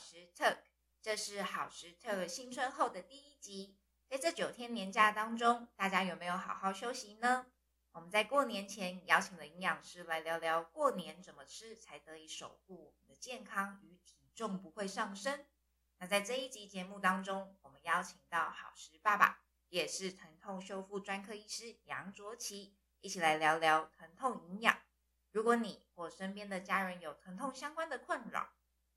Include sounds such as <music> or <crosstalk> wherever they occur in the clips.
时特，这是好时特新春后的第一集。在这九天年假当中，大家有没有好好休息呢？我们在过年前邀请了营养师来聊聊过年怎么吃才得以守护我们的健康与体重不会上升。那在这一集节目当中，我们邀请到好时爸爸，也是疼痛修复专科医师杨卓奇，一起来聊聊疼痛营养。如果你或身边的家人有疼痛相关的困扰，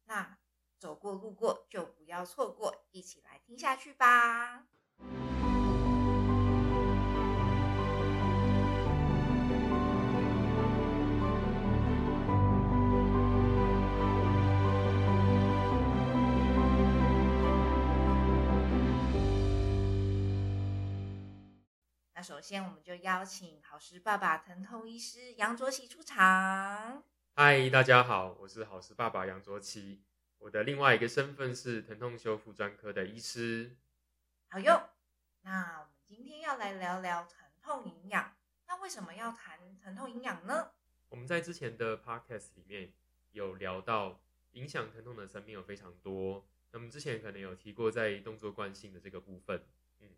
那走过路过就不要错过，一起来听下去吧。那首先，我们就邀请好时爸爸疼痛医师杨卓喜出场。嗨，大家好，我是好时爸爸杨卓奇。我的另外一个身份是疼痛修复专科的医师。好哟，那我们今天要来聊聊疼痛营养。那为什么要谈疼痛营养呢？我们在之前的 podcast 里面有聊到，影响疼痛的层面有非常多。那么之前可能有提过在动作惯性的这个部分，嗯，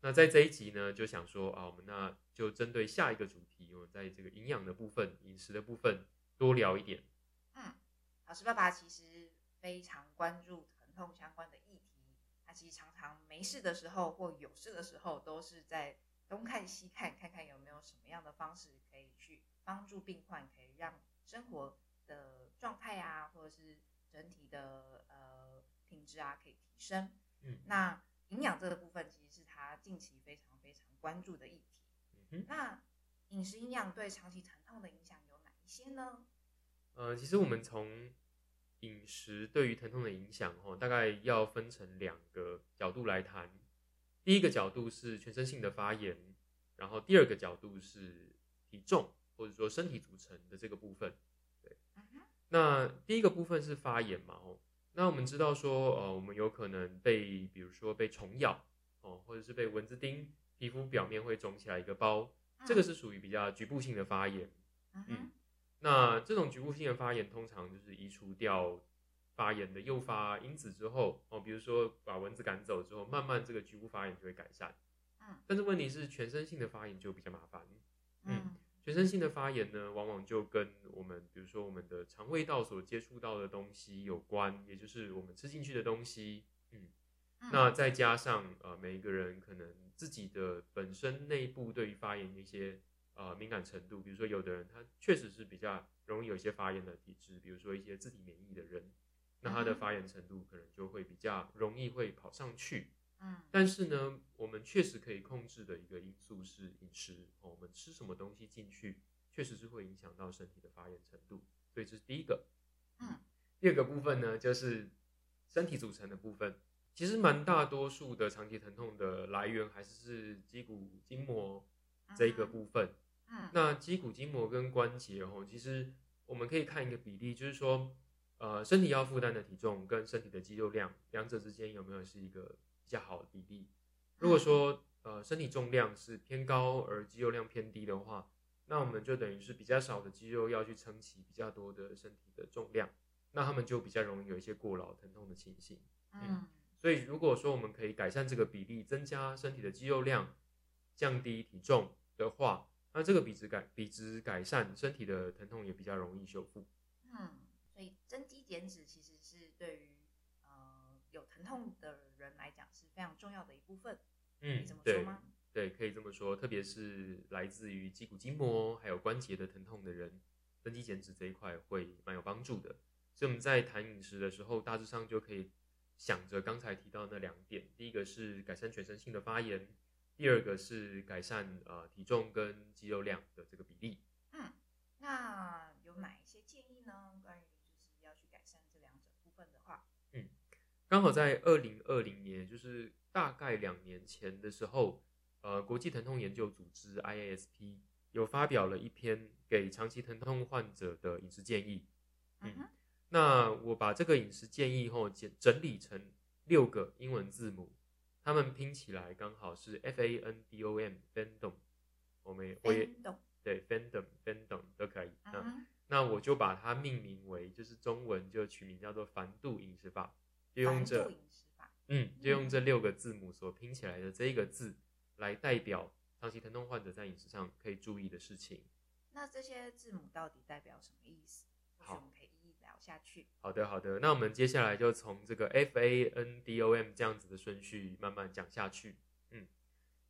那在这一集呢，就想说啊，我们那就针对下一个主题，我在这个营养的部分、饮食的部分多聊一点。嗯，老师爸爸其实非常关注疼痛相关的议题，他其实常常没事的时候或有事的时候，都是在东看西看，看看有没有什么样的方式可以去帮助病患，可以让生活的状态啊，或者是整体的呃品质啊，可以提升。嗯，那营养这个部分，其实是他近期非常非常关注的议题。嗯哼，那饮食营养对长期疼痛的影响有哪一些呢？呃，其实我们从饮食对于疼痛的影响，哦，大概要分成两个角度来谈。第一个角度是全身性的发炎，然后第二个角度是体重或者说身体组成的这个部分。对，那第一个部分是发炎嘛，哦，那我们知道说，呃，我们有可能被，比如说被虫咬，哦，或者是被蚊子叮，皮肤表面会肿起来一个包，这个是属于比较局部性的发炎。嗯哼，那这种局部性的发炎，通常就是移除掉发炎的诱发因子之后，哦，比如说把蚊子赶走之后，慢慢这个局部发炎就会改善。嗯，但是问题是，全身性的发炎就比较麻烦。嗯全身性的发炎呢，往往就跟我们，比如说我们的肠胃道所接触到的东西有关，也就是我们吃进去的东西。嗯，嗯那再加上呃，每一个人可能自己的本身内部对于发炎的一些呃敏感程度，比如说有的人他确实是比较容易有一些发炎的体质，比如说一些自体免疫的人，那他的发炎程度可能就会比较容易会跑上去。嗯但是呢，我们确实可以控制的一个因素是饮食，哦、我们吃什么东西进去，确实是会影响到身体的发炎程度，所以这是第一个。嗯，第二个部分呢，就是身体组成的部分。其实蛮大多数的长期疼痛的来源还是是肌骨筋膜这一个部分。嗯那肌骨筋膜跟关节哦，其实我们可以看一个比例，就是说，呃，身体要负担的体重跟身体的肌肉量，两者之间有没有是一个比较好的比例？如果说呃身体重量是偏高而肌肉量偏低的话，那我们就等于是比较少的肌肉要去撑起比较多的身体的重量，那他们就比较容易有一些过劳疼痛的情形。嗯所以如果说我们可以改善这个比例，增加身体的肌肉量，降低体重的话，那这个比值改比值改善，身体的疼痛也比较容易修复。嗯，所以增肌减脂其实是对于呃有疼痛的人来讲是非常重要的一部分。嗯这么说对吗？对，可以这么说，特别是来自于肌骨筋膜还有关节的疼痛的人，增肌减脂这一块会蛮有帮助的。所以我们在谈饮食的时候，大致上就可以想着刚才提到那两点：第一个是改善全身性的发炎，第二个是改善呃体重跟肌肉量的这个比例。嗯，那有哪一些建议呢？关于就是要去改善这两者部分的话，嗯刚好在二零二零年，就是大概两年前的时候，呃，国际疼痛研究组织 IASP 有发表了一篇给长期疼痛患者的饮食建议。嗯哼，那我把这个饮食建议后整整理成六个英文字母，它们拼起来刚好是 F A N D O M Fandom。我们我也懂，对 Fandom Fandom 都可以。那那我就把它命名为，就是中文就取名叫做繁度饮食法，就用这嗯，就用这六个字母所拼起来的这一个字来代表长期疼痛患者在饮食上可以注意的事情。那这些字母到底代表什么意思？好下去。好的，好的，那我们接下来就从这个 F A N D O M 这样子的顺序慢慢讲下去。嗯，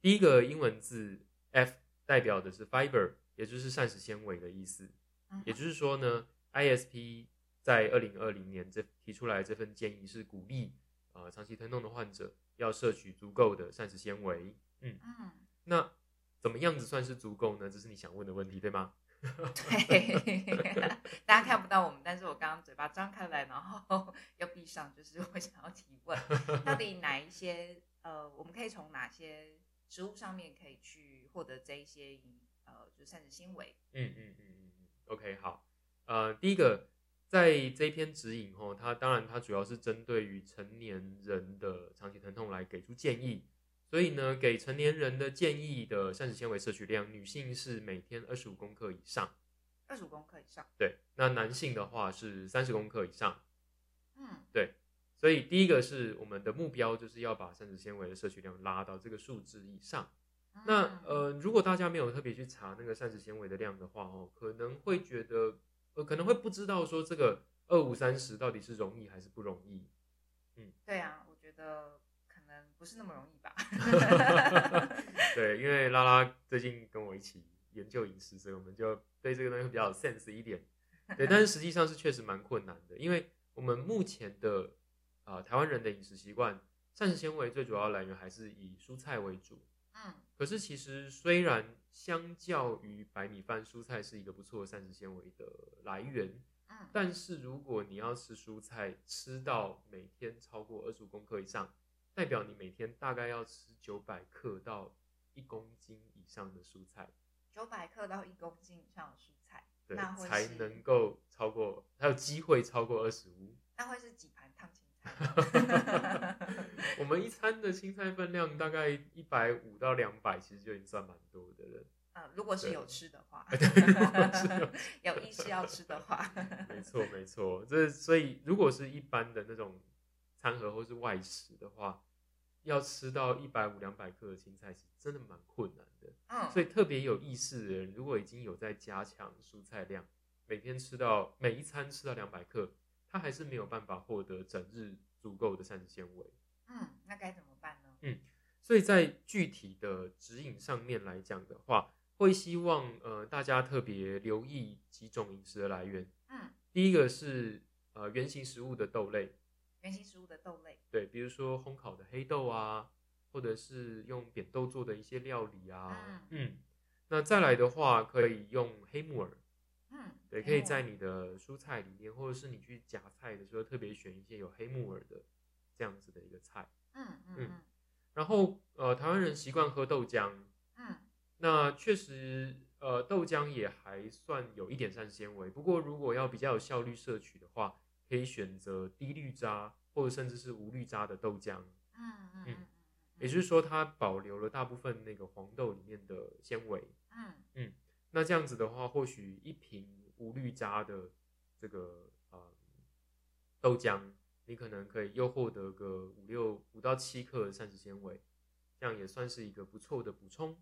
第一个英文字 F 代表的是 fiber，也就是膳食纤维的意思。嗯也就是说呢，ISP 在二零二零年这提出来这份建议是鼓励呃长期疼痛的患者要摄取足够的膳食纤维。嗯，嗯，那怎么样子算是足够呢？这是你想问的问题，对吗？对，<laughs> 大家看不到我们，但是我刚刚嘴巴张开来，然后要闭上，就是我想要提问，<laughs> 到底哪一些呃，我们可以从哪些食物上面可以去获得这一些呃，就是膳食纤维？嗯嗯嗯嗯嗯，OK，好，呃，第一个，在这一篇指引后，它当然它主要是针对于成年人的长期疼痛来给出建议，所以呢，给成年人的建议的膳食纤维摄取量，女性是每天二十五公克以上，二十五公克以上。对，那男性的话是三十公克以上，嗯对所以第一个是我们的目标就是要把膳食纤维的摄取量拉到这个数字以上。那嗯呃，如果大家没有特别去查那个膳食纤维的量的话，哦，可能会觉得呃，可能会不知道说这个二五三十到底是容易还是不容易。嗯对啊，我觉得不是那么容易吧。<laughs> 对，因为拉拉最近跟我一起研究饮食，所以我们就对这个东西比较有 sense 一点。对，但是实际上是确实蛮困难的，因为我们目前的啊、呃台湾人的饮食习惯，膳食纤维最主要来源还是以蔬菜为主。嗯可是其实虽然相较于白米饭，蔬菜是一个不错的膳食纤维的来源，嗯但是如果你要吃蔬菜，吃到每天超过二十五公克以上，代表你每天大概要吃九百克到一公斤以上的蔬菜，九百克到一公斤以上的蔬菜，对那，会是才能够超过，还有机会超过二十五。那会是几盘烫青菜？<laughs> 我们一餐的青菜分量大概一百五到两百，其实就已经算蛮多的了。呃，如果是有吃的话，<laughs> 对有 <laughs> 有意识要吃的话，没错，没错，这所以如果是一般的那种餐盒或是外食的话，要吃到一百五两百克的青菜，其实真的蛮困难的。嗯，所以特别有意识的人，如果已经有在加强蔬菜量，每天吃到每一餐吃到两百克，他还是没有办法获得整日足够的膳食纤维。嗯，那该怎么办呢？嗯所以在具体的指引上面来讲的话，会希望呃大家特别留意几种饮食的来源。嗯，第一个是呃原型食物的豆类，原型食物的豆类，对，比如说烘烤的黑豆啊，或者是用扁豆做的一些料理啊，嗯，那再来的话可以用黑木耳，嗯，对，可以在你的蔬菜里面，或者是你去夹菜的时候特别选一些有黑木耳的这样子的一个菜。嗯嗯嗯嗯然后呃台湾人习惯喝豆浆，嗯那确实，呃，豆浆也还算有一点膳食纤维。不过，如果要比较有效率摄取的话，可以选择低绿渣或者甚至是无绿渣的豆浆。嗯嗯嗯，也就是说，它保留了大部分那个黄豆里面的纤维。嗯嗯那这样子的话，或许一瓶无绿渣的这个呃豆浆，你可能可以又获得个五六五到七克的膳食纤维，这样也算是一个不错的补充。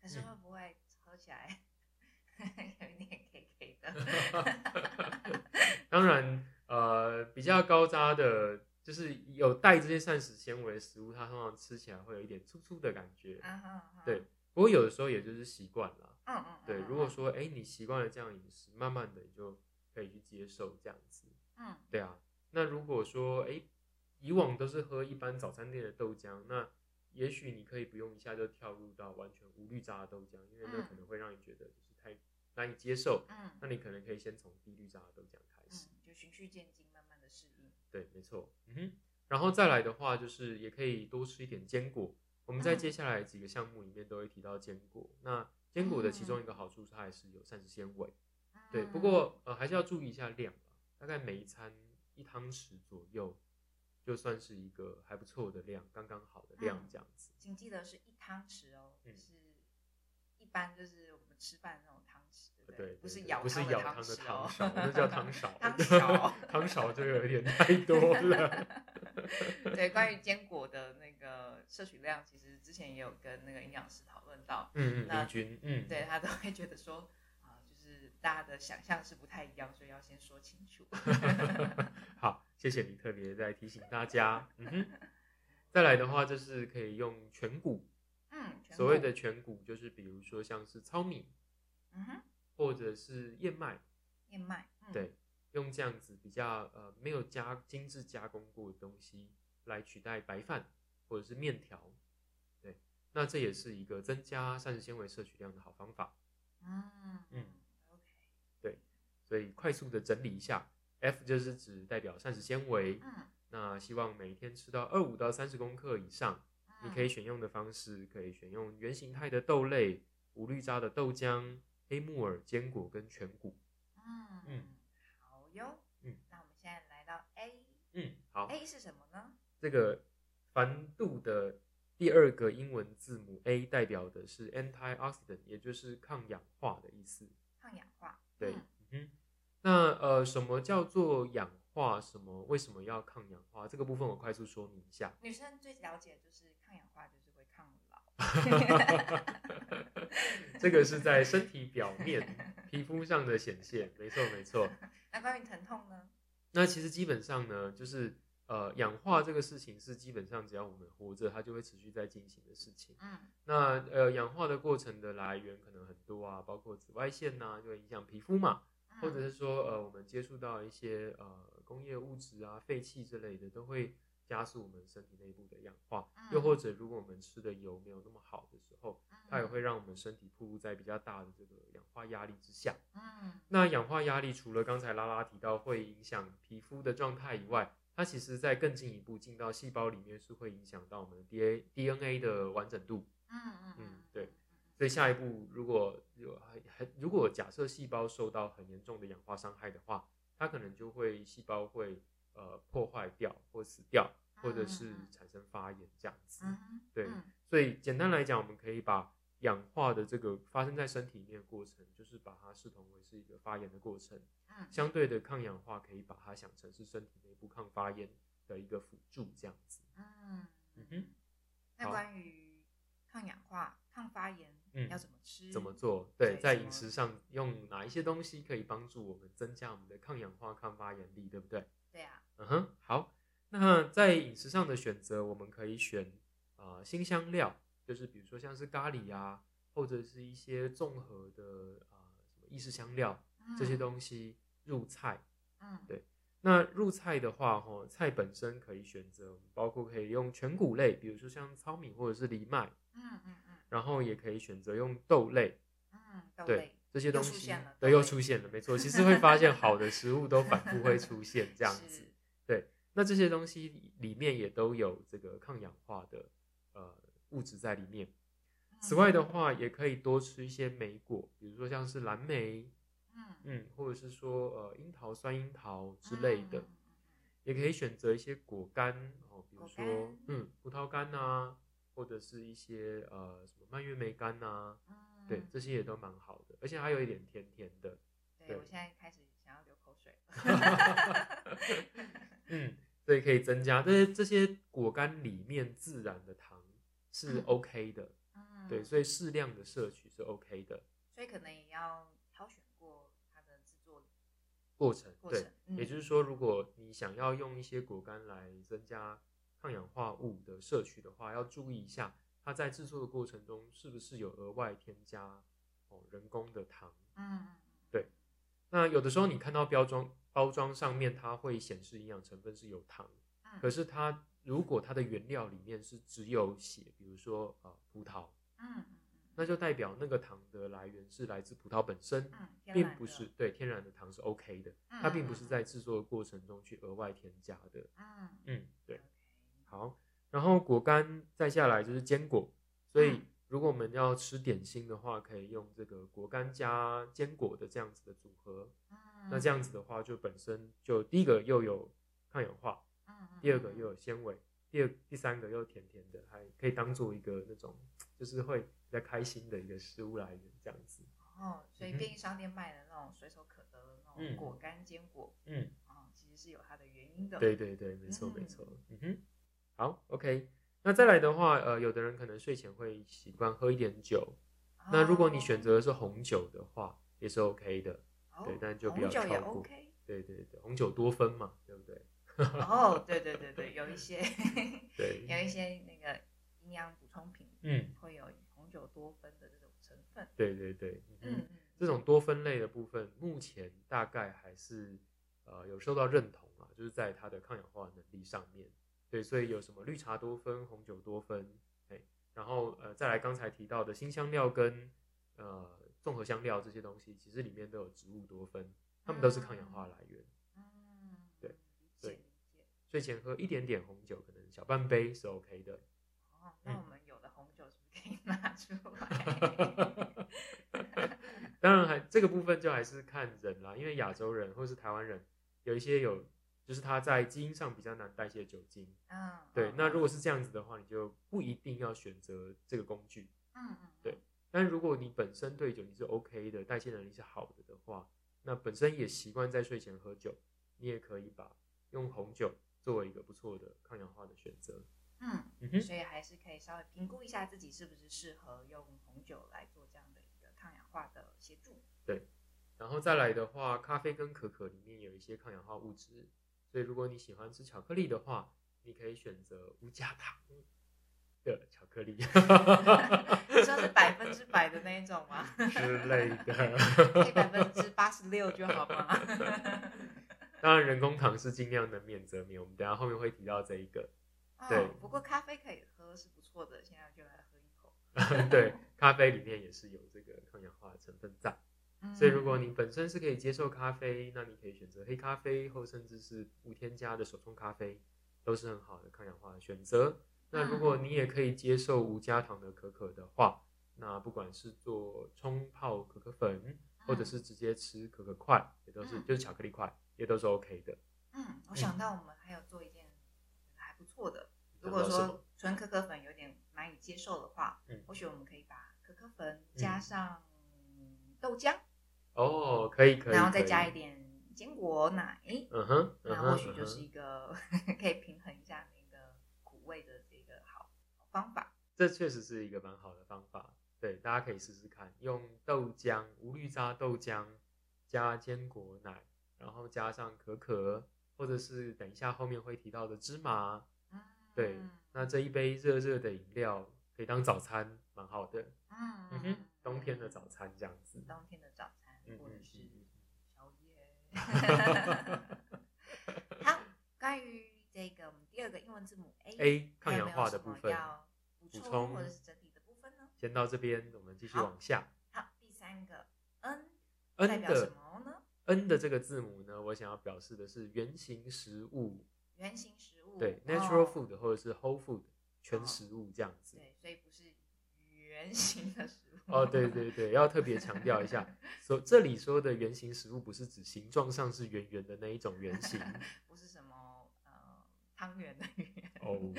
可是会不会喝起来 <laughs> 有一点 K K 的？<laughs> 当然，呃，比较高渣的，就是有带这些膳食纤维的食物，它通常吃起来会有一点粗粗的感觉。啊哈哈对，不过有的时候也就是习惯了。嗯嗯，嗯对，嗯如果说哎、你习惯了这样饮食，慢慢的你就可以去接受这样子。嗯对啊，那如果说哎、以往都是喝一般早餐店的豆浆，那也许你可以不用一下就跳入到完全无滤渣的豆浆，因为那嗯可能会让你觉得就是太难以接受。嗯那你可能可以先从低滤渣的豆浆开始。嗯，就循序渐进，慢慢的适应。对，没错，嗯哼。然后再来的话，就是也可以多吃一点坚果。我们在嗯接下来几个项目里面都会提到坚果。那坚果的其中一个好处，它还是有膳食纤维。对，不嗯过呃还是要注意一下量吧，大概每一餐一汤匙左右，就算是一个还不错的量，刚刚好的量嗯这样子。请记得是一汤匙哦，嗯是一般就是我们吃饭那种汤匙，对对不对对是舀汤不是舀汤汤的汤勺，那叫汤勺。<laughs> 汤勺 <laughs> <laughs> 汤勺这个有点太多了。对，关于坚果的那个摄取量，其实之前也有跟那个营养师讨论到，嗯嗯，那明君，嗯，对他都会觉得说啊、就是大家的想象是不太一样，所以要先说清楚。好，谢谢你特别在提醒大家。嗯哼，再来的话就是可以用全谷，嗯，所谓，的全谷就是比如说像是糙米嗯哼，或者是燕麦，燕麦，嗯、，对，用这样子比较呃没有加精致加工过的东西来取代白饭或者是面条，对，那这也是一个增加膳食纤维摄取量的好方法。嗯。嗯嗯，OK，所以快速的整理一下，F 就是指代表膳食纤维，嗯，那希望每天吃到二五到三十公克以上。你可以选用的方式可以选用原形态的豆类、无滤渣的豆浆、黑木耳、坚果跟全谷。嗯嗯。嗯，好哟，嗯，那我们现在来到 A，A 嗯，好，A 是什么呢？这个繁度的第二个英文字母 A 代表的是 antioxidant，也就是抗氧化的意思。抗氧化，对，嗯。嗯哼，那呃，什么叫做氧化？什么为什么要抗氧化？这个部分我快速说明一下。女生最了解就是抗氧化就是会抗老，<laughs> 这个是在身体表面、皮肤上的显现，没错没错。<laughs> 那关于疼痛呢？那其实基本上呢，就是呃，氧化这个事情是基本上只要我们活着，它就会持续在进行的事情。嗯那呃，氧化的过程的来源可能很多啊，包括紫外线呐、就会影响皮肤嘛，嗯或者是说呃，我们接触到一些呃工业物质啊、废气之类的，都会加速我们身体内部的氧化。嗯又或者如果我们吃的油没有那么好的时候，它也嗯会让我们身体暴露在比较大的这个氧化压力之下。嗯那氧化压力除了刚才拉拉提到会影响皮肤的状态以外，它其实在更进一步进到细胞里面是会影响到我们的 D A D N A 的完整度。嗯嗯嗯对所以下一步如果如果假设细胞受到很严重的氧化伤害的话，它可能就会细胞会呃破坏掉或死掉，或者是产生发炎这样子。嗯对嗯所以简单来讲，我们可以把氧化的这个发生在身体里面的过程，就是把它视同为是一个发炎的过程。嗯相对的抗氧化可以把它想成是身体内部抗发炎的一个辅助，这样子。嗯嗯哼，那关于抗发炎嗯要怎么吃？怎么做？对，在饮食上用哪一些东西可以帮助我们增加我们的抗氧化、抗发炎力，对不对？对啊，嗯哼，好。那在饮食上的选择，我们可以选啊、呃新香料，就是比如说像是咖喱啊，或者是一些综合的啊、什么意式香料这些东西入菜。嗯对那入菜的话，吼，菜本身可以选择，包括可以用全谷类，比如说像糙米或者是藜麦，嗯嗯嗯然后也可以选择用豆类，嗯，豆对这些东西出现了，对，又出现了，没错。其实会发现好的食物都反复会出现 <laughs> 这样子对，那这些东西里里面也都有这个抗氧化的呃物质在里面。此外的话，也可以多吃一些莓果，比如说像是蓝莓，嗯嗯，或者是说呃樱桃、酸樱桃之类的。也可以选择一些果干哦，比如果说干嗯葡萄干呐、或者是一些呃什么蔓越莓干呐、嗯对嗯，这些也都蛮好的，而且还有一点甜甜的。对对我现在开始想要流口水了。<laughs> <laughs> 嗯，所以可以增加这些这些果干里面自然的糖是嗯 OK 的，嗯对，所以适量的摄取是 OK 的所以可能也要挑选过它的制作过程。对，，嗯也就是说，如果你想要用一些果干来增加抗氧化物的摄取的话，要注意一下它在制作的过程中是不是有额外添加哦人工的糖。嗯嗯那有的时候你看到标装包装上面它会显示营养成分是有糖，嗯，可是它如果它的原料里面是只有写，比如说呃葡萄，嗯嗯那就代表那个糖的来源是来自葡萄本身，嗯，并不是对天然的糖是 OK 的，嗯它并不是在制作的过程中去额外添加的。嗯嗯，对。好，然后果干再下来就是坚果，所以嗯如果我们要吃点心的话，可以用这个果干加坚果的这样子的组合。嗯那这样子的话，就本身就第一个又有抗氧化，第二个又有纤维，第二第三个又甜甜的，还可以当做一个那种就是会比较开心的一个食物来源这样子。哦，所以便利商店卖的那种随手可得的那嗯种果干坚果，嗯，哦，其实是有它的原因的。对对对，没错嗯没错，嗯哼，好，OK。那再来的话，呃，有的人可能睡前会习惯喝一点酒，哦，那如果你选择的是红酒的话，也是 OK 的。哦对但就不要红酒也超过 OK。对对对，红酒多酚嘛，对不对？<laughs> 哦，对对对对，有一些 <laughs> 对，有一些那个营养补充品嗯，会有红酒多酚的这种成分。对对对，嗯，这种多酚类的部分，目前大概还是呃有受到认同啊，就是在它的抗氧化能力上面。对，所以有什么绿茶多酚、红酒多酚，哎，然后呃再来刚才提到的新香料跟呃综合香料这些东西，其实里面都有植物多酚，它们都是抗氧化来源。嗯，对对。睡前喝一点点红酒，可能小半杯是 OK 的。哦，那嗯我们有的红酒是不是可以拿出来？<laughs> 当然还这个部分就还是看人啦，因为亚洲人或是台湾人有一些有，就是它在基因上比较难代谢酒精。嗯，对，嗯那如果是这样子的话，你就不一定要选择这个工具。嗯嗯，对但如果你本身对酒你是 OK 的，代谢能力是好的的话，那本身也习惯在睡前喝酒，你也可以把用红酒作为一个不错的抗氧化的选择。嗯，嗯，所以还是可以稍微评估一下自己是不是适合用红酒来做这样的一个抗氧化的协助。对然后再来的话，咖啡跟可可里面有一些抗氧化物质，所以如果你喜欢吃巧克力的话，你可以选择无加糖的巧克力 <laughs> <laughs> 你说是百分之百的那一种吗？之类的。可以百分之八十六就好吗？<laughs> 当然，人工糖是尽量能免则免，我们等下后面会提到这一个。对哦，不过咖啡可以喝是不错的，现在就来喝一口。对，咖啡里面也是有这个抗氧化的成分在，嗯所以如果你本身是可以接受咖啡，那你可以选择黑咖啡，或甚至是无添加的手冲咖啡，都是很好的抗氧化的选择。那如果你也可以接受无加糖的可可的话，那不管是做冲泡可可粉，或者是直接吃可可块，也都是嗯。就是巧克力块，也都是 OK 的。嗯，我。想到我们还有做一件还不错的。如果说纯可可粉有点难以接受的话，嗯。或许我们可以把可可粉加上豆浆，哦，可以可以，然后再加一，点坚果奶，嗯哼，或许就是一个 <laughs> 可以平衡一下那个苦味的这个好好方法。这确实是一个蛮好的方法，对，大家可以试试看，用豆浆无绿渣豆浆加坚果奶，然后加上可可，或者是等一下后面会提到的芝麻，嗯，对，那这一杯热热的饮料可以当早餐，蛮好的，嗯嗯哼，冬天的早餐这样子，冬天的早餐或者是嗯宵夜。好，关于这个我们第二个英文字母 A，A 抗氧化的部分，要补充或者是整体的部分呢？先到这边，我们继续往下好，第三个 N 代表什的么呢？N 的这个字母呢，我想要表示的是原型食物，原型食物，对，natural 哦 food 或者是 whole food 全哦食物这样子。对，所以不是圆形的食物。哦，对对对，要特别强调一下，<laughs> 所这里说的圆形食物不是指形状上是圆圆的那一种圆形 <laughs> 不是什么呃汤圆的圆，哦，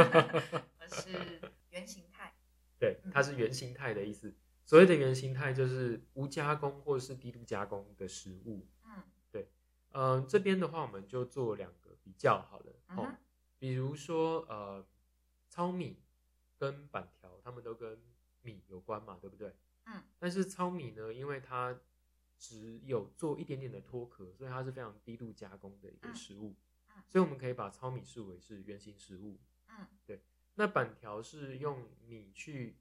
<laughs> 而是原形态。对，它是原形态的意思。所谓的原形态就是无加工或是低度加工的食物。嗯对嗯、这边的话我们就做两个比较好了。哦比如说呃，糙米跟板条，他们都跟米有关嘛，对不对？嗯。但是糙米呢，因为它只有做一点点的脱壳，所以它是非常低度加工的一个嗯食物。嗯所以我们可以把糙米视为是原型食物。嗯对那板条是用米去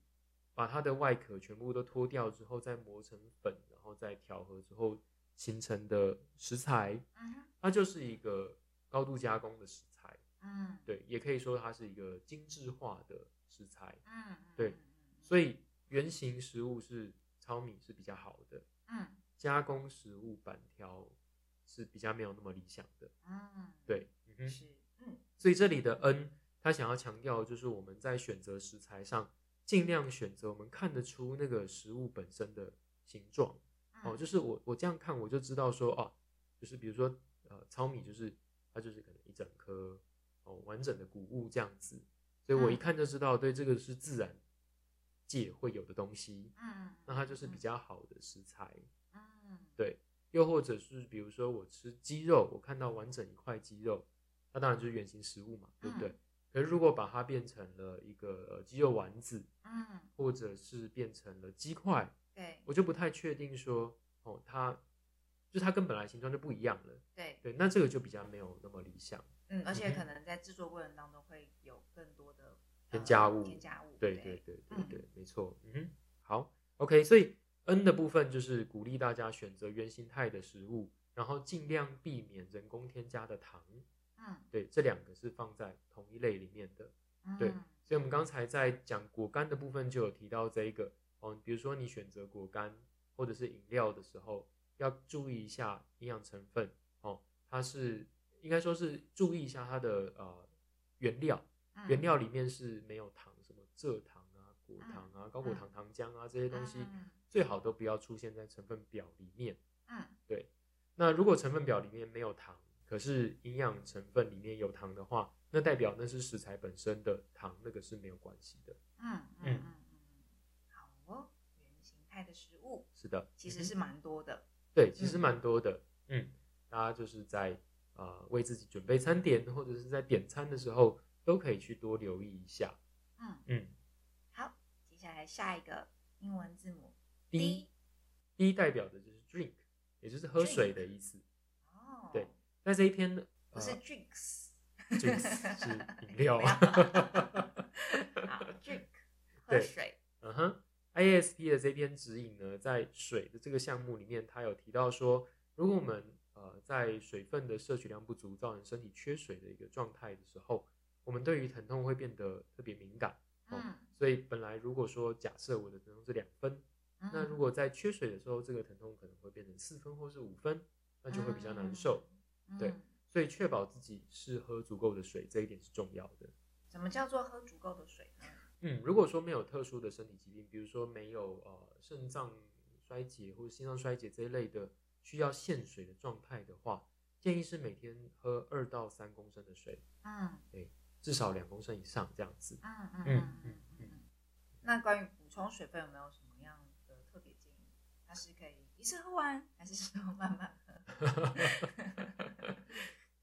把它的外壳全部都脱掉之后，再磨成粉，然后再调和之后形成的食材，嗯它就是一个高度加工的食材。嗯对，也可以说它是一个精致化的食材。嗯，对嗯所以圆形食物是糙米是比较好的，嗯加工食物板条是比较没有那么理想的。嗯，对，嗯哼。是嗯所以这里的 N，他想要强调就是我们在选择食材上，尽量选择我们看得出那个食物本身的形状。哦，嗯就是我我这样看我就知道说，哦，就是比如说呃糙米就是它就是可能一整颗哦完整的谷物这样子，所以我一嗯看就知道，对这个是自然界会有的东西，嗯，那它就是比较好的食材。嗯，对，又或者是比如说我吃鸡肉，我看到完整一块鸡肉，那当然就是原型食物嘛，对不对？嗯可是如果把它变成了一个呃鸡肉丸子，嗯，或者是变成了鸡块，对我就不太确定说哦，它就它跟本来形状就不一样了。对，对，那这个就比较没有那么理想。嗯，而且可能在制作过程当中会有更多的添加物呃添加物，对对对对嗯对，没错。嗯，好，OK，所以 N 的部分就是鼓励大家选择原形态的食物，然后尽量避免人工添加的糖。嗯，对，这两个是放在同一类里面的。嗯，对所以我们刚才在讲果干的部分就有提到这一个哦，比如说你选择果干或者是饮料的时候，要注意一下营养成分哦，它是应该说是注意一下它的呃原料，嗯原料里面是没有糖，什么蔗糖啊、果糖啊、高果糖糖浆啊这些东西，嗯最好都不要出现在成分表里面。嗯。对，那如果成分表里面没有糖，可是营养成分里面有糖的话，那代表那是食材本身的糖，那个是没有关系的。嗯嗯嗯。嗯，好哦，原形态的食物。是的，嗯其实是蛮多的，对，其实嗯。蛮多的。嗯，大家就是在呃为自己准备餐点或者是在点餐的时候，都可以去多留意一下。嗯，嗯好，接下来下一个英文字母，D D 代表的就是 drink，也就是喝水的意思。哦，对，那这一篇呢，不是呃 drinks，drinks 是 <laughs> 饮料。<laughs> 好，drink 喝水，嗯哼，IASP 的这篇指引呢，在水的这个项目里面，它有提到说，如果我们呃在水分的摄取量不足，造成身体缺水的一个状态的时候，我们对于疼痛会变得特别敏感。哦嗯，所以本来如果说假设我的疼痛是两分，那如果在缺水的时候，这个疼痛可能会变成四分或是五分，那就会比较难受。嗯，对嗯所以确保自己是喝足够的水，这一点是重要的。什么叫做喝足够的水呢？嗯，如果说没有特殊的身体疾病，比如说没有呃肾脏衰竭或者心脏衰竭这一类的需要限水的状态的话，建议是每天喝二到三公升的水，嗯至少两公升以上这样子。嗯嗯嗯嗯嗯。那关于补充水分有没有什么样的特别建议？它是可以一次喝完，还是说慢慢喝？<laughs>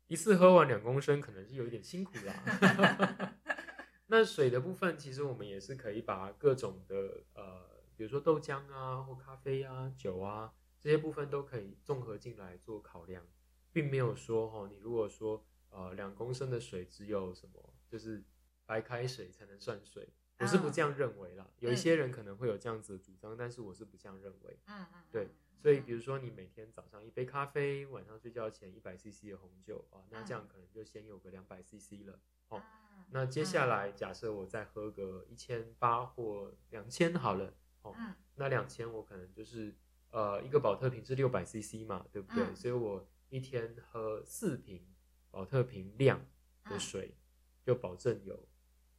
一次喝完两公升可能是有一点辛苦啦。<laughs> 那水的部分，其实我们也是可以把各种的呃，比如说豆浆啊，或咖啡啊、酒啊这些部分都可以综合进来做考量，并没有说哦，你如果说呃两公升的水只有什么，就是白开水才能算水，我是不这样认为啦。有一些人可能会有这样子的主张，但是我是不这样认为。嗯嗯，对嗯所以，比如说你每天早上一杯咖啡，晚上睡觉前一百 CC 的红酒啊，那这样可能就先有个两百 CC 了。哦嗯那接下来，假设我再喝个一千八或两千好了，哦，嗯那两千我可能就是呃一个保特瓶是六百 CC 嘛，对不对？嗯所以我一天喝四瓶保特瓶量的嗯水，就保证有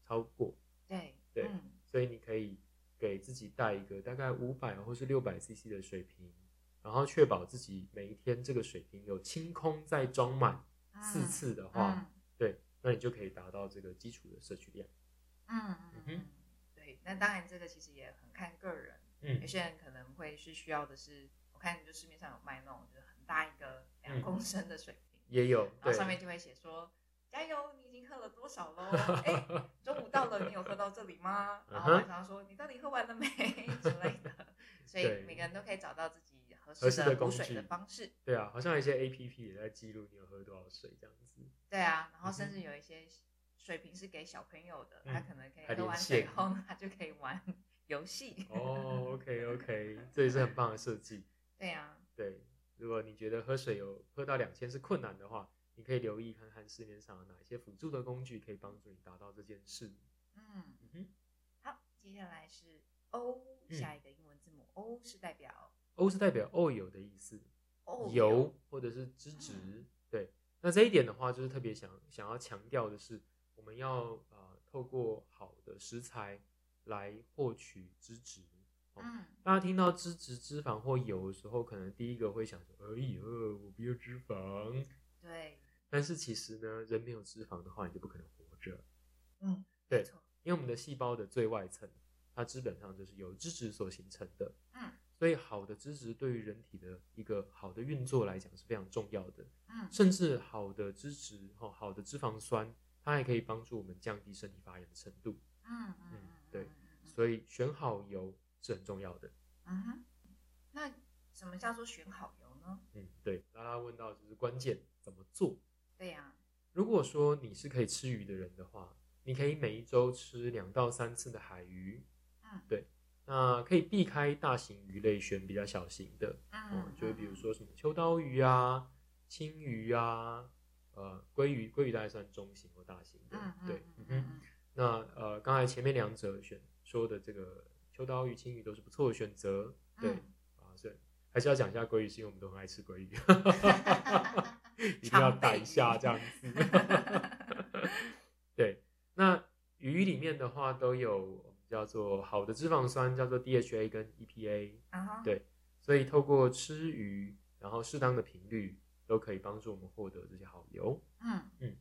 超过。对对嗯所以你可以给自己带一个大概五百或是六百 CC 的水瓶，然后确保自己每一天这个水瓶有清空再装满四次的话，嗯对，那你就可以达到这个基础的摄取量。嗯嗯对。那当然，这个其实也很看个人，有嗯，些人可能会是需要的是，我看就市面上有卖那种就是很大一个两嗯公升的水瓶，也有然后，上面就会写说。加油！你已经喝了多少喽？<laughs> 哎，中午到了，你有喝到这里吗？然后晚上说你到底喝完了没 <laughs> 之类的。所以每个人都可以找到自己合合适的补水的方式。对啊，好像有一些 A P P 也在记录你有喝多少水这样子。对啊，然后甚至有一些水瓶是给小朋友的，嗯他可能可以喝完水线后呢，他就可以玩游戏。哦，OK OK，<laughs> 这也是很棒的设计。对啊，对，如果你觉得喝水有喝到两千是困难的话，你可以留意看看市面上有哪一些辅助的工具可以帮助你达到这件事。嗯，嗯哼好，接下来是 O，嗯下一个英文字母 O 是代表，O 是代表 oil 的意思，哦油或者是脂质。对，那这一点的话，就是特别想想要强调的是，我们要呃透过好的食材来获取脂质。哦嗯大家听到脂质、脂肪或油的时候，可能第一个会想说：“哎呦，我不要脂肪。对，”但是其实呢，人没有脂肪的话，你就不可能活着。嗯，对，因为我们的细胞的最外层它基本上就是由脂质所形成的。嗯，所以好的脂质对于人体的一个好的运作来讲是非常重要的。嗯甚至好的脂质哦，好的脂肪酸，它还可以帮助我们降低身体发炎的程度。嗯嗯嗯对所以选好油是很重要的。嗯哼，那什么叫做选好油呢？嗯，对。拉拉问到就是关键怎么做？对呀，如果说你是可以吃鱼的人的话，你可以每一周吃两到三次的海鱼。嗯对。那可以避开大型鱼类，选比较小型的。嗯哦，就比如说什么秋刀鱼啊、青鱼啊、呃鲑鱼，鲑鱼大概算中型或大型的。嗯嗯对，嗯嗯哼。那呃，刚才前面两者选说的这个秋刀鱼、青鱼都是不错的选择。对、嗯啊，所以还是要讲一下鲑鱼，是因为我们都很爱吃鲑鱼，<laughs> 一定要带一下这样子。<laughs> 对，那鱼里面的话都有叫做好的脂肪酸，叫做 DHA 跟 EPA。嗯哼对所以透过吃鱼，然后适当的频率，都可以帮助我们获得这些好油。嗯嗯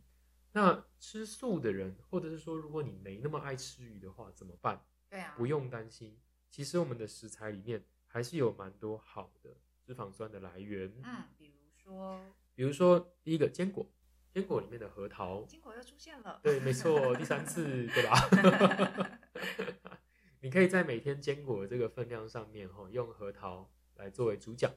那吃素的人，或者是说如果你没那么爱吃鱼的话，怎么办？对啊，不用担心，其实我们的食材里面还是有蛮多好的脂肪酸的来源。嗯，比如说比如说第一个坚果，坚果里面的核桃，坚果又出现了，对，没错，<laughs> 第三次，对吧？<laughs> 你可以在每天坚果的这个分量上面，哈，用核桃来作为主角。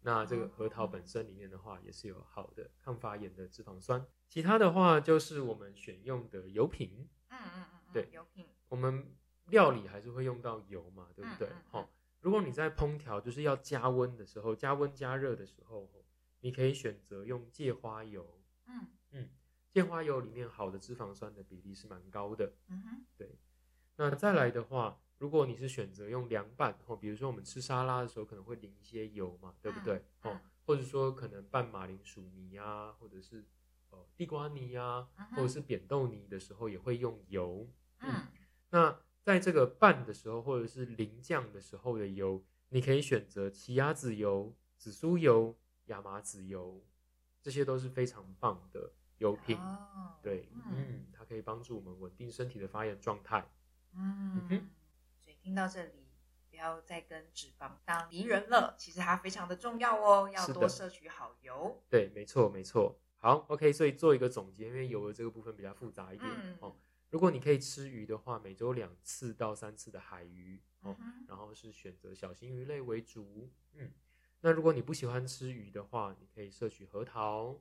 那这个核桃本身里面的话，也是有好的抗发炎的脂肪酸。其他的话，就是我们选用的油品，嗯嗯嗯嗯，对油品，我们料理还是会用到油嘛，对不对？哈、如果你在烹调就是要加温的时候，加温加热的时候，你可以选择用芥花油。嗯嗯芥花油里面好的脂肪酸的比例是蛮高的。嗯哼，那再来的话，如果你是选择用凉拌，哦，比如说我们吃沙拉的时候可能会淋一些油嘛，对不对？嗯哦，或者说可能拌马铃薯泥啊，或者是呃地瓜泥啊，嗯或者是扁豆泥的时候也会用油。嗯那在这个拌的时候，或者是淋酱的时候的油，你可以选择奇亚籽油、紫苏油、亚麻籽油，这些都是非常棒的油品。哦，对，嗯嗯，它可以帮助我们稳定身体的发炎状态。嗯哼，所以听到这里，不要再跟脂肪当敌人了，其实它非常的重要哦，要多摄取好油。对，没错，没错。好，OK，所以做一个总结，因为油的这个部分比较复杂一点、嗯哦。如果你可以吃鱼的话，每周两次到三次的海鱼哦，嗯然后是选择小型鱼类为主。嗯，那如果你不喜欢吃鱼的话，你可以摄取核桃，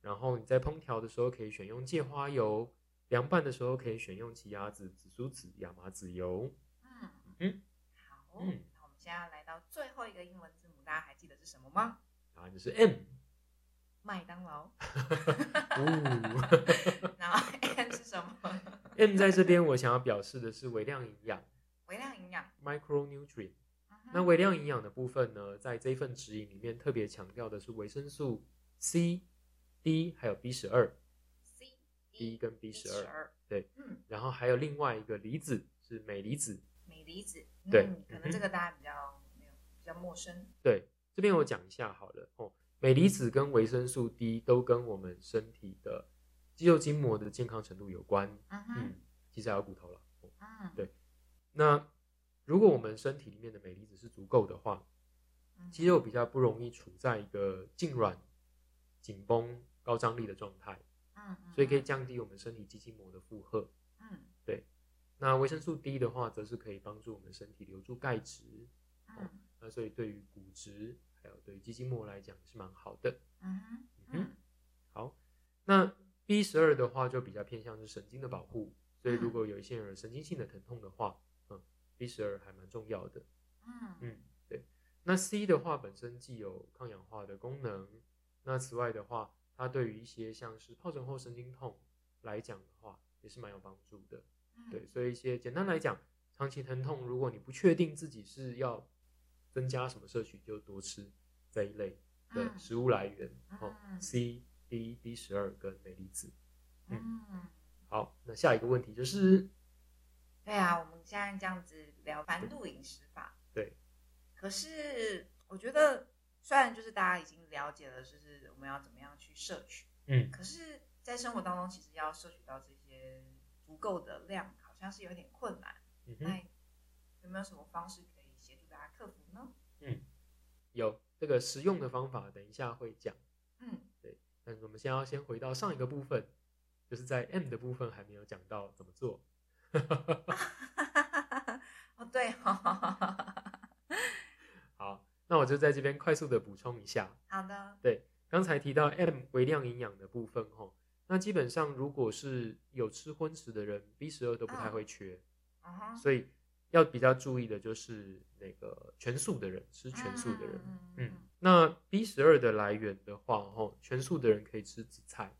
然后你在烹调的时候可以选用芥花油，凉拌的时候可以选用奇亚籽、紫苏籽、亚麻籽油。嗯嗯好，嗯那我们现在来到最后一个英文字母，大家还记得是什么吗？答案就是 M。麦当劳。<laughs> <laughs> 哦然后？M 在这边我想要表示的是微量营养微量营养。（micronutrient）。那微量营养的部分呢，在这份指引里面特别强调的是维生素 C、D 还有 B 十二 C D 跟 B 十二，二。对，嗯，然后还有另外一个离子是镁离子。镁离子。对嗯可能这个大家比较没有比较陌生。对，这边我讲一下好了哦。镁离子跟维生素 D 都跟我们身体的肌肉筋膜的健康程度有关。嗯哼。嗯，其实还有骨头了。哦。嗯，对。那如果我们身体里面的镁离子是足够的话，嗯。肌肉比较不容易处在一个痉挛、紧绷、高张力的状态，嗯嗯，所以可以降低我们身体肌筋膜的负荷。嗯。对。那维生素 D 的话，则是可以帮助我们身体留住钙质，嗯。那所以对于骨质还有对于肌筋膜来讲是蛮好的。嗯哼嗯嗯。好，那 B 十二的话就比较偏向是神经的保护，所以如果有一些人有神经性的疼痛的话，嗯，B 十二还蛮重要的。嗯嗯，对。那 C 的话本身既有抗氧化的功能，那此外的话，它对于一些像是疱疹后神经痛来讲的话，也是蛮有帮助的。嗯对，所以一些简单来讲，长期疼痛，如果你不确定自己是要增加什么摄取，就多吃这一类的嗯食物来源。哦嗯，C、D、B 十二跟镁离子。嗯，好，那下一个问题就是，对啊，我们现在这样子聊繁度饮食法，对，可是我觉得虽然就是大家已经了解了，就是我们要怎么样去摄取，嗯，可是，在生活当中其实要摄取到这些足够的量，好像是有点困难。那有没有什么方式可以协助大家克服呢？嗯有这个实用的方法，等一下会讲。嗯，但是我们先要先回到上一个部分，就是在 M 的部分还没有讲到怎么做。<laughs> 哦对哦，好，那我就在这边快速的补充一下。好的，对刚才提到 M 微量营养的部分吼，那基本上如果是有吃荤食的人，B 十二都不太会缺，所以要比较注意的就是那个全素的人，吃全素的人。嗯嗯，那 B 十二的来源的话，吼，全素的人可以吃紫菜。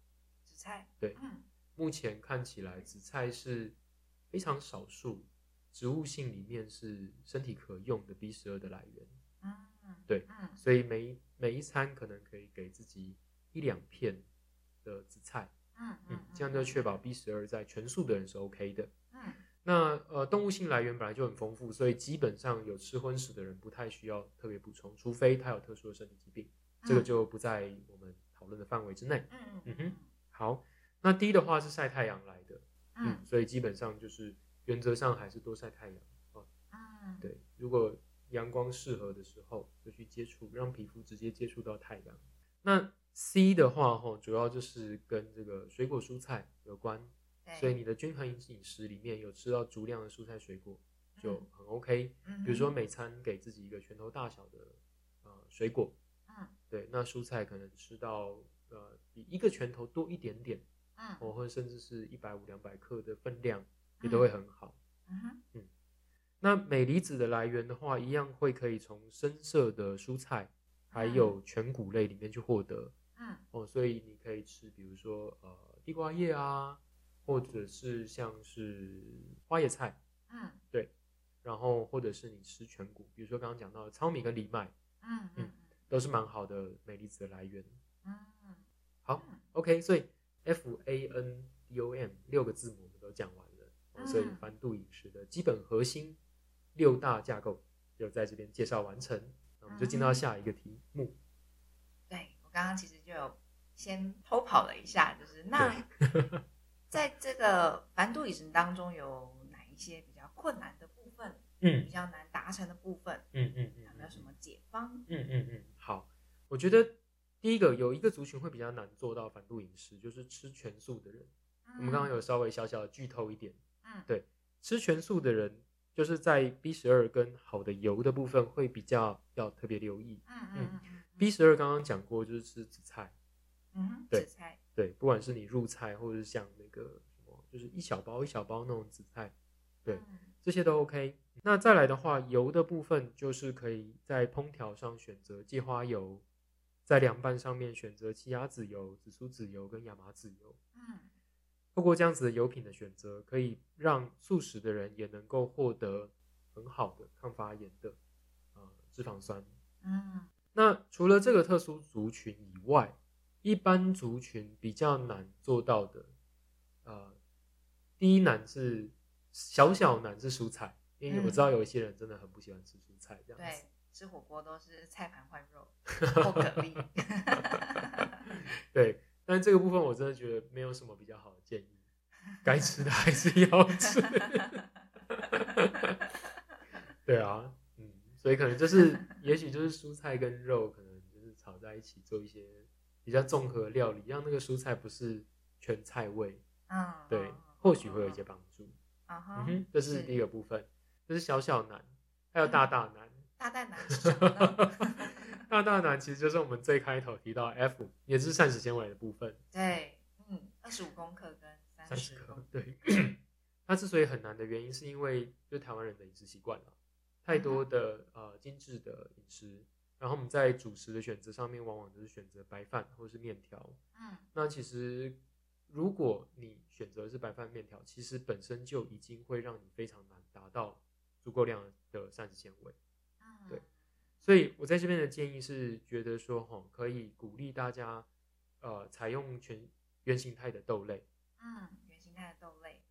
紫菜，对嗯目前看起来，紫菜是非常少数植物性里面是身体可用的 B 十二的来源，嗯，对嗯所以每一每一餐可能可以给自己一两片的紫菜，嗯嗯，这样就确保 B 十二在全素的人是 OK 的。嗯那呃，动物性来源本来就很丰富，所以基本上有吃荤食的人不太需要特别补充，除非他有特殊的身体疾病，这个就不在我们讨论的范围之内。嗯嗯嗯哼，好，那 D 的话是晒太阳来的，嗯嗯，所以基本上就是原则上还是多晒太阳哦。嗯，对，如果阳光适合的时候，就去接触，让皮肤直接接触到太阳。那 C 的话，吼，主要就是跟这个水果蔬菜有关，对，所以你的均衡饮食里面有吃到足量的蔬菜水果就嗯很 OK。嗯比如说每餐给自己一个拳头大小的呃水果，嗯。对，那蔬菜可能吃到呃比一个拳头多一点点，嗯。哦，或者甚至是一百五两百克的分量，也都会很好。嗯哼。那镁离子的来源的话，一样会可以从深色的蔬菜，还有全谷类里面去获得嗯。哦，所以你可以吃，比如说呃地瓜叶啊，或者是像是花椰菜，嗯对然后或者是你吃全谷，比如说刚刚讲到的糙米跟藜麦，嗯嗯都是蛮好的镁离子的来源。嗯好，OK，所以 F A N D O M 六个字母我们都讲完了，哦所以嗯繁度饮食的基本核心六大架构就在这边介绍完成。那我们就进到下一个题目。对我刚刚其实就有先偷跑了一下，就是那在这个繁度饮食当中有哪一些比较困难的部分，嗯。比较难达成的部分，嗯嗯嗯有没有什么解方？嗯嗯嗯，好，我觉得第一个有一个族群会比较难做到反度饮食，就是吃全素的人。我们刚刚有稍微小小的剧透一点，嗯。对吃全素的人，就是在 B 十二跟好的油的部分会比较要特别留意。嗯嗯嗯嗯 B 十二刚刚讲过，就是吃紫菜，嗯，对紫菜，对，不管是你入菜，或者是像那个什么，就是一小包一小包那种紫菜，对嗯这些都 OK。那再来的话，油的部分就是可以在烹调上选择芥花油，在凉拌上面选择奇亚籽油、紫苏籽油跟亚麻籽油。嗯透过这样子的油品的选择，可以让素食的人也能够获得很好的抗发炎的呃脂肪酸。嗯那除了这个特殊族群以外，一般族群比较难做到的，呃，第一难是小小难是蔬菜，因为我知道有一些人真的很不喜欢吃蔬菜，这样子。对，吃火锅都是菜盘换肉或蛤蜊。<laughs> 对，但这个部分我真的觉得没有什么比较好的建议，该吃的还是要吃。<laughs> 对啊，嗯，所以可能就是，也许就是蔬菜跟肉可能就是炒在一起做一些比较综合料理，让那个蔬菜不是全菜味，嗯，对嗯，或许会有一些。帮助。嗯哼，嗯哼，这是第一个部分，这是小小难，还有大大难。<laughs> 大大难是什么呢？大大难其实就是我们最开头提到 F，也是膳食纤维的部分。对，嗯，二十五公克跟三三十克对。<clears throat> 它之所以很难的原因，是因为就台湾人的饮食习惯了，太多的呃精致的饮食，然后我们在主食的选择上面，往往就是选择白饭或是面条。嗯那其实如果你选择是白饭面条，其实本身就已经会让你非常难达到足够量的膳食纤维。嗯，对所以我在这边的建议是，觉得说哈，可以鼓励大家，呃，采用全原形态的豆类。嗯，原形态的豆类，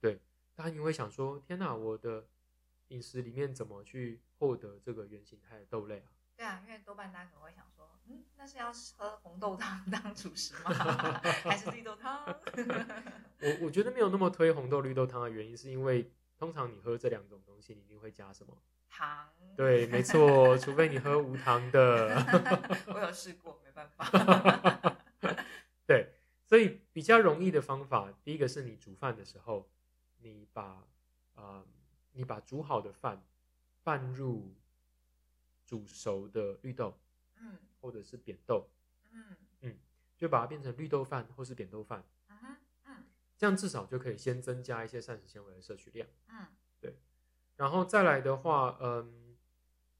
大家你会想说，天哪，我的饮食里面怎么去获得这个原形态的豆类啊？对啊，因为多半大家可能会想说，嗯，那是要喝红豆汤当主食吗？<laughs> 还是绿豆汤？<laughs> 我我觉得没有那么推红豆绿豆汤的原因，是因为通常你喝这两种东西，你一定会加什么？糖。对，没错，除非你喝无糖的。<laughs> 我有试过，没办法。对，所以比较容易的方法，第一个是你煮饭的时候，你把啊、你把煮好的饭拌入煮熟的绿豆嗯。或者是扁豆，嗯。嗯就把它变成绿豆饭或是扁豆饭，嗯哼嗯。这样至少就可以先增加一些膳食纤维的摄取量。嗯。对。然后再来的话，嗯，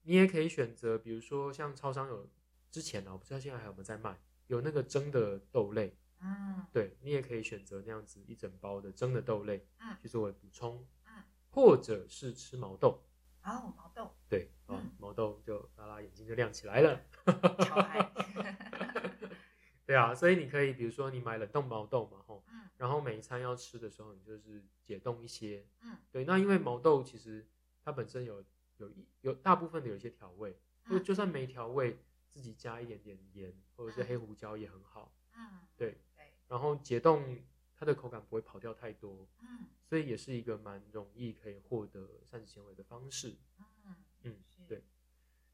你也可以选择，比如说像超商有之前呢、我不知道现在还有没有在卖，有那个蒸的豆类，嗯。对你也可以选择那样子一整包的蒸的豆类，嗯。去作为补充，嗯，或者是吃毛豆，哦，毛豆对，哦，嗯毛豆就拉拉眼睛就亮起来了。<laughs> 对啊，所以你可以比如说你买冷冻毛豆嘛，吼，嗯然后每一餐要吃的时候，你就是解冻一些，嗯对，那因为毛豆其实它本身有有一有大部分的有一些调味，就嗯就算没调味，自己加一点点盐或者是黑胡椒也很好。嗯对对然后解冻它的口感不会跑掉太多，嗯所以也是一个蛮容易可以获得膳食纤维的方式。嗯嗯，对。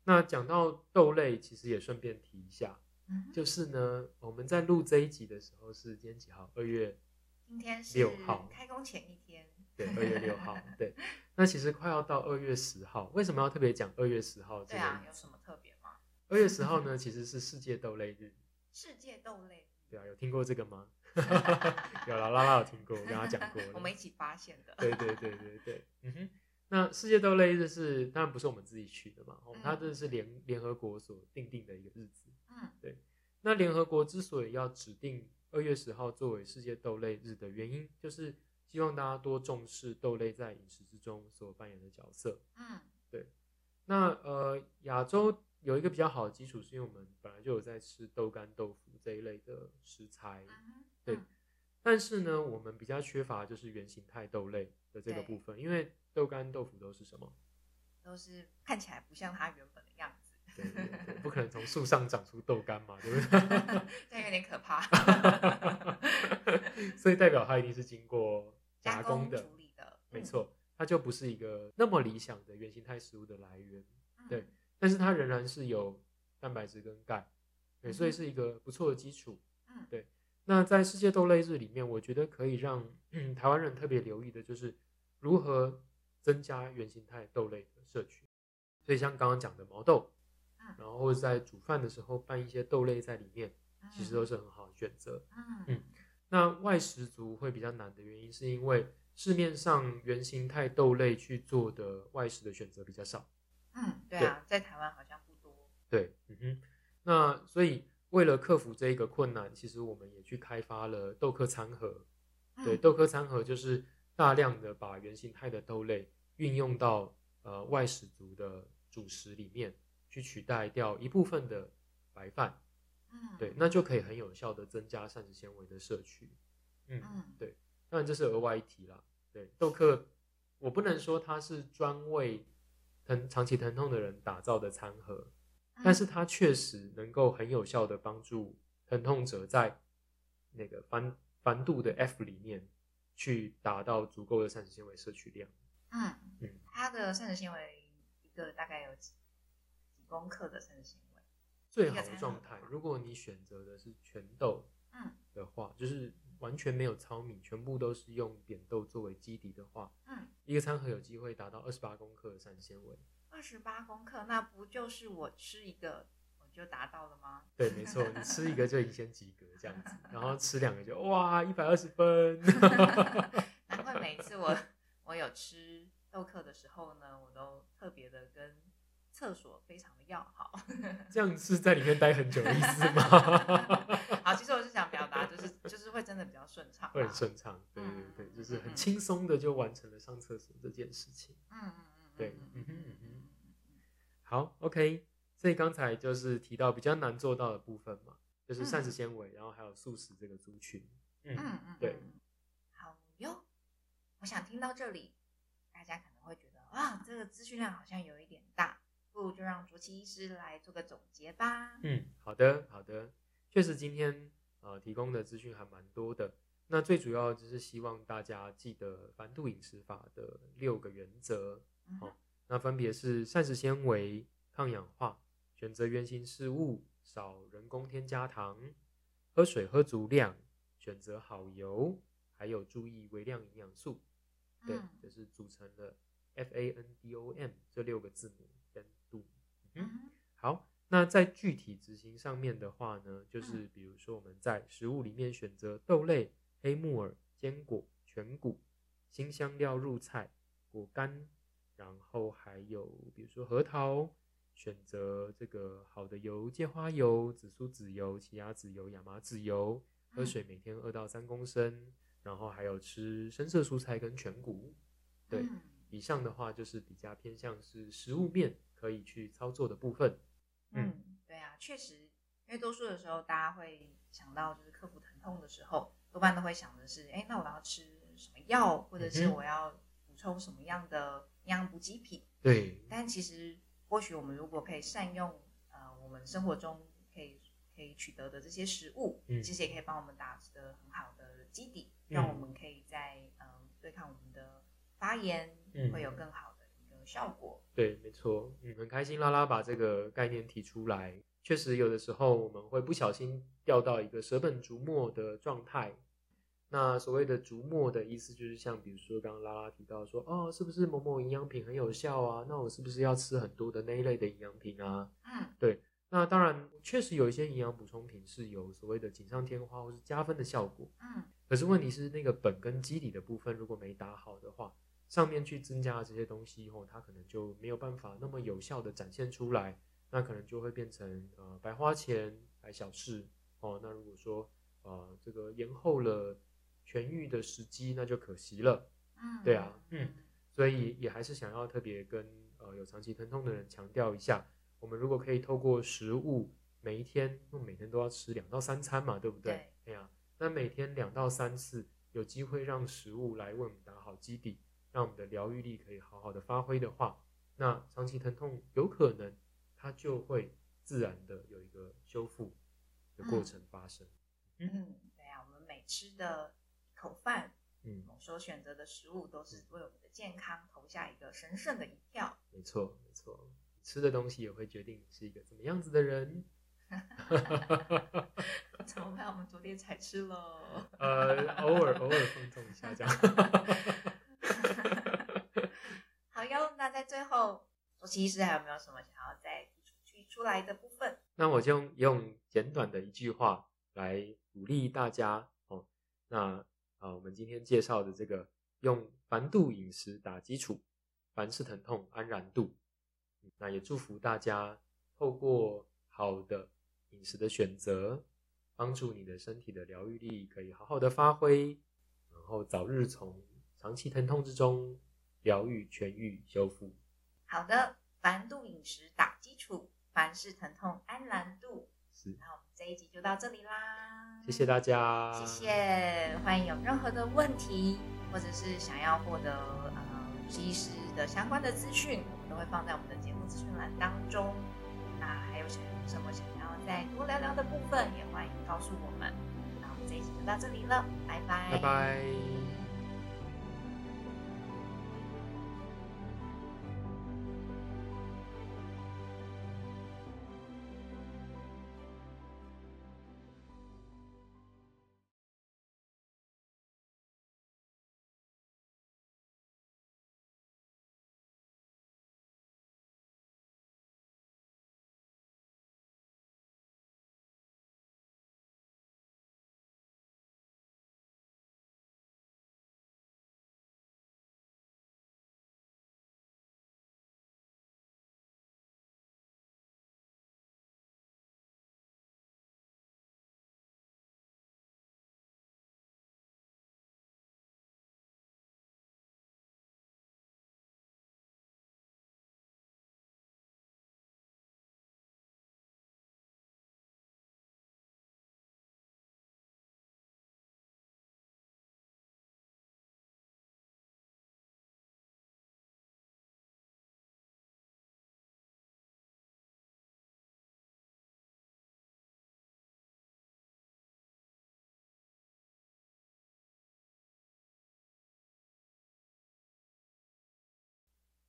那讲到豆类，其实也顺便提一下，嗯就是呢，我们在录这一集的时候是今天几号？二月今天是六号开工前一天。对，二月六号。对，<laughs> 那其实快要到二月十号，为什么要特别讲二月十号这个对啊，有什么特别吗？二月十号呢，其实是世界豆类日。世界豆类，对啊，有听过这个吗？<laughs> 有啦，拉拉有听过，我跟他讲过了。<laughs> 我们一起发现的。对对对对对，嗯哼。那世界豆类日是当然不是我们自己取的嘛，哦嗯它这是联联合国所定定的一个日子。嗯对那联合国之所以要指定二月十号作为世界豆类日的原因，就是希望大家多重视豆类在饮食之中所扮演的角色。嗯对那呃，亚洲有一个比较好的基础，是因为我们本来就有在吃豆干、豆腐这一类的食材，嗯对嗯但是呢，我们比较缺乏就是原形态豆类的这个部分，因为豆干、豆腐都是什么？都是看起来不像它原本的样子，对对对，不可能从树上长出豆干嘛，对不对？<laughs> 这有点可怕。<laughs> 所以代表它一定是经过 <laughs> 加工工的，处理的，没错，它就不是一个那么理想的原形态食物的来源。嗯。对但是它仍然是有蛋白质跟钙，对，所以是一个不错的基础。嗯对那在世界豆类日里面，我觉得可以让、嗯、台湾人特别留意的就是如何增加原形态豆类的摄取。所以像刚刚讲的毛豆，嗯然后或者在煮饭的时候拌一些豆类在里面，嗯其实都是很好的选择。嗯嗯那外食族会比较难的原因，是因为市面上原形态豆类去做的外食的选择比较少。嗯，对啊，在台湾好像不多。对，嗯哼，那所以为了克服这一个困难，其实我们也去开发了豆科餐盒。对，嗯豆科餐盒就是大量的把原形态的豆类运用到呃外食族的主食里面，去取代掉一部分的白饭。嗯，对，那就可以很有效的增加膳食纤维的摄取。嗯，嗯对，当然这是额外一提啦。对，豆科我不能说它是专为疼长期疼痛的人打造的餐盒，嗯但是它确实能够很有效的帮助疼痛者在那个繁繁度的 F 里面去达到足够的膳食纤维摄取量。嗯嗯它的膳食纤维一个大概有几几公克的膳食纤维？最好的状态，如果你选择的是全豆嗯的话，就是完全没有糙米，全部都是用扁豆作为基底的话，嗯，一个餐盒有机会达到二十八公克的膳食纤维。二十八公克，那不就是我吃一个我就达到了吗？对，没错，你吃一个就已经先及格这样子，然后吃两个就哇一百二十分。<laughs> <laughs> 难怪每一次我我有吃豆克的时候呢，我都特别的跟厕所非常的要好。<laughs> 这样是在里面待很久的意思吗？<laughs> 好，其实我是想表达，就是就是会真的比较顺畅，会很顺畅，对对嗯对，就是很嗯轻松的就完成了上厕所这件事情。嗯嗯嗯嗯，对嗯嗯哼嗯哼嗯好，OK，所以刚才就是提到比较难做到的部分嘛，就是膳食嗯纤维，然后还有素食这个族群。嗯嗯嗯，对嗯，好哟。我想听到这里，大家可能会觉得啊，这个资讯量好像有一点大，不如就让卓奇医师来做个总结吧。嗯，好的好的，确实今天呃提供的资讯还蛮多的。那最主要就是希望大家记得繁度饮食法的六个原则。好那分别是膳食纤维、抗氧化、选择原形食物、少人工添加糖、喝水喝足量、选择好油，还有注意微量营养素。对，嗯就是组成了 F A N D O M 这六个字母。嗯好，那在具体执行上面的话呢，就是嗯比如说我们在食物里面选择豆类、黑木耳、坚果、全谷、新香料入菜、果干，然后还有比如说核桃，选择这个好的油，芥花油、紫苏籽油、奇亚籽油、亚麻籽油，喝嗯。水每天二到三公升，然后还有吃深色蔬菜跟全谷。对，嗯。以上的话就是比较偏向是食物面可以去操作的部分。嗯。嗯，对啊，确实，因为多数的时候大家会想到就是克服疼痛的时候，多半都会想的是，哎，那我要吃什么药，或者是我要补充什么样的营养补给品。对，但其实或许我们如果可以善用呃我们生活中可以可以取得的这些食物，嗯其实也可以帮我们打得很好的基底，嗯。让我们可以在嗯、呃对抗我们的发炎、嗯。会有更好效果。对，没错，嗯，很开心拉拉把这个概念提出来。确实，有的时候我们会不小心掉到一个舍本逐末的状态。那所谓的逐末的意思，就是像比如说刚刚拉拉提到说，哦，是不是某某营养品很有效啊？那我是不是要吃很多的那一类的营养品啊？嗯对那当然，确实有一些营养补充品是有所谓的锦上添花或是加分的效果。嗯可是问题是，那个本跟基底的部分如果没打好的话，上面去增加这些东西以后，它可能就没有办法那么有效的展现出来，那可能就会变成呃白花钱白小事哦。那如果说呃这个延后了痊愈的时机，那就可惜了。嗯，对啊嗯所以也还是想要特别跟呃有长期疼痛的人强调一下，我们如果可以透过食物，每一天，因为每天都要吃两到三餐嘛，对不对？对哎呀，那每天两到三次，有机会让食物来为我们打好基底，让我们的疗愈力可以好好的发挥的话，那长期疼痛有可能它就会自然的有一个修复的过程发生。嗯，对啊，我们每吃的一口饭，嗯，我们所选择的食物，都是为我们的健康投下一个神圣的一票。没错，没错，吃的东西也会决定你是一个怎么样子的人。<laughs> 怎么办？我们昨天才吃了。呃，偶尔偶尔放纵一下这样。<laughs> 好哟，那在最后，周期医师还有没有什么想要再提出提出来的部分？那我就用简短的一句话来鼓励大家哦。那啊，我们今天介绍的这个用凡度饮食打基础，凡是疼痛安然度。那也祝福大家透过好的饮食的选择，帮助你的身体的疗愈力可以好好的发挥，然后早日从长期疼痛之中疗愈、痊愈、修复。好的，凡度饮食打基础，凡是疼痛安然度。是，那我们这一集就到这里啦，谢谢大家，谢谢，欢迎有任何的问题，或者是想要获得呃医师的相关的资讯，我们都会放在我们的节目资讯栏当中。那还有想什么想要再多聊聊的部分，也欢迎告诉我们。那我们这一集就到这里了，拜拜，拜拜。